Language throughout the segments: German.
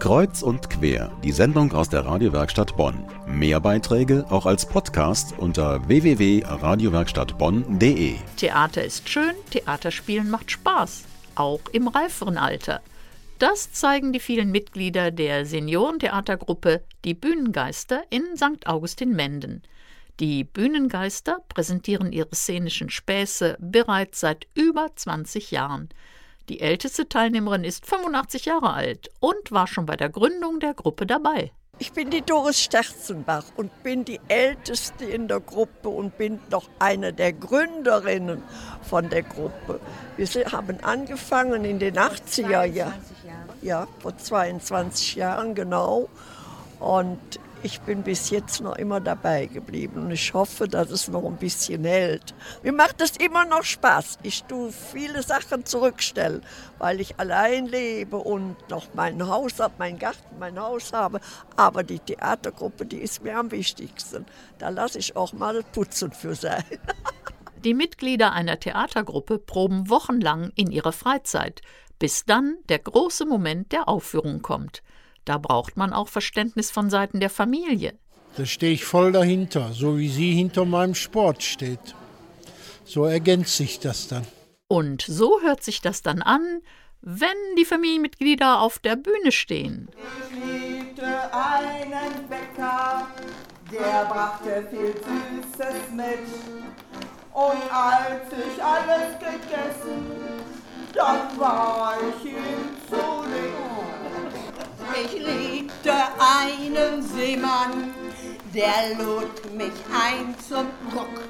Kreuz und quer, die Sendung aus der Radiowerkstatt Bonn. Mehr Beiträge auch als Podcast unter www.radiowerkstattbonn.de. Theater ist schön, Theaterspielen macht Spaß, auch im reiferen Alter. Das zeigen die vielen Mitglieder der Seniorentheatergruppe Die Bühnengeister in St. Augustin-Menden. Die Bühnengeister präsentieren ihre szenischen Späße bereits seit über 20 Jahren. Die älteste Teilnehmerin ist 85 Jahre alt und war schon bei der Gründung der Gruppe dabei. Ich bin die Doris Sterzenbach und bin die Älteste in der Gruppe und bin noch eine der Gründerinnen von der Gruppe. Wir haben angefangen in den 80er Jahren. Ja, vor 22 Jahren genau. Und ich bin bis jetzt noch immer dabei geblieben und ich hoffe, dass es noch ein bisschen hält. Mir macht es immer noch Spaß. Ich tue viele Sachen zurückstellen, weil ich allein lebe und noch mein Haus habe, mein Garten, mein Haus habe. Aber die Theatergruppe, die ist mir am wichtigsten. Da lasse ich auch mal Putzen für sein. Die Mitglieder einer Theatergruppe proben wochenlang in ihrer Freizeit, bis dann der große Moment der Aufführung kommt. Da braucht man auch Verständnis von Seiten der Familie. Da stehe ich voll dahinter, so wie sie hinter meinem Sport steht. So ergänzt sich das dann. Und so hört sich das dann an, wenn die Familienmitglieder auf der Bühne stehen. Ich liebte einen Bäcker, der brachte viel Süßes mit. Und als ich alles gegessen, dann war ich ihm zu lieb. Ich liebte einen Seemann, der lud mich ein zum Guck.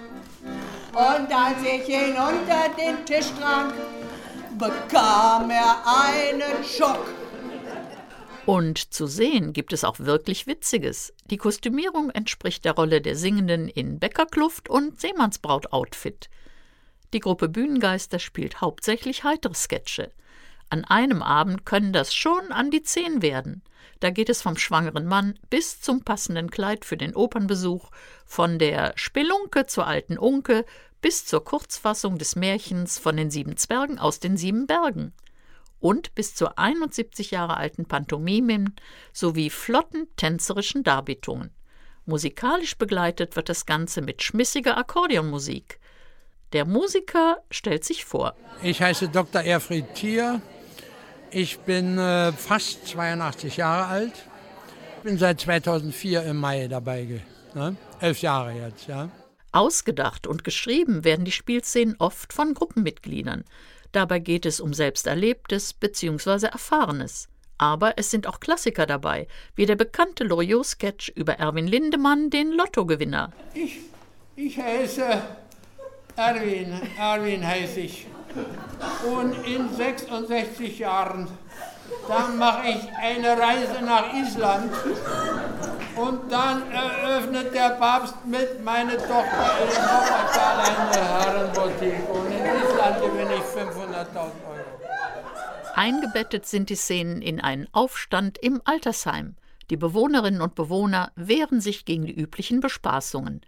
Und als ich ihn unter den Tisch trank, bekam er einen Schock. Und zu sehen gibt es auch wirklich Witziges. Die Kostümierung entspricht der Rolle der Singenden in Bäckerkluft und Seemannsbraut-Outfit. Die Gruppe Bühnengeister spielt hauptsächlich heitere Sketche. An einem Abend können das schon an die zehn werden. Da geht es vom schwangeren Mann bis zum passenden Kleid für den Opernbesuch, von der Spelunke zur alten Unke bis zur Kurzfassung des Märchens von den sieben Zwergen aus den sieben Bergen und bis zur 71 Jahre alten Pantomimen sowie flotten tänzerischen Darbietungen. Musikalisch begleitet wird das Ganze mit schmissiger Akkordeonmusik. Der Musiker stellt sich vor. Ich heiße Dr. Erfried Thier, ich bin äh, fast 82 Jahre alt. Bin seit 2004 im Mai dabei. Ne? Elf Jahre jetzt, ja. Ausgedacht und geschrieben werden die Spielszenen oft von Gruppenmitgliedern. Dabei geht es um Selbsterlebtes bzw. Erfahrenes. Aber es sind auch Klassiker dabei, wie der bekannte Loriot-Sketch über Erwin Lindemann, den Lottogewinner. Ich, ich heiße Erwin, Erwin heiße ich. Und in 66 Jahren, dann mache ich eine Reise nach Island und dann eröffnet der Papst mit meiner Tochter Wuppertal eine Herrenboutique und in Island gewinne ich 500.000 Euro. Eingebettet sind die Szenen in einen Aufstand im Altersheim. Die Bewohnerinnen und Bewohner wehren sich gegen die üblichen Bespaßungen.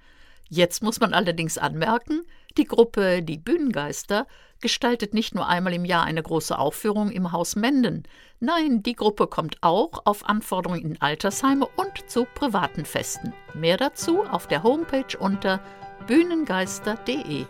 Jetzt muss man allerdings anmerken, die Gruppe Die Bühnengeister gestaltet nicht nur einmal im Jahr eine große Aufführung im Haus Menden. Nein, die Gruppe kommt auch auf Anforderungen in Altersheime und zu privaten Festen. Mehr dazu auf der Homepage unter bühnengeister.de.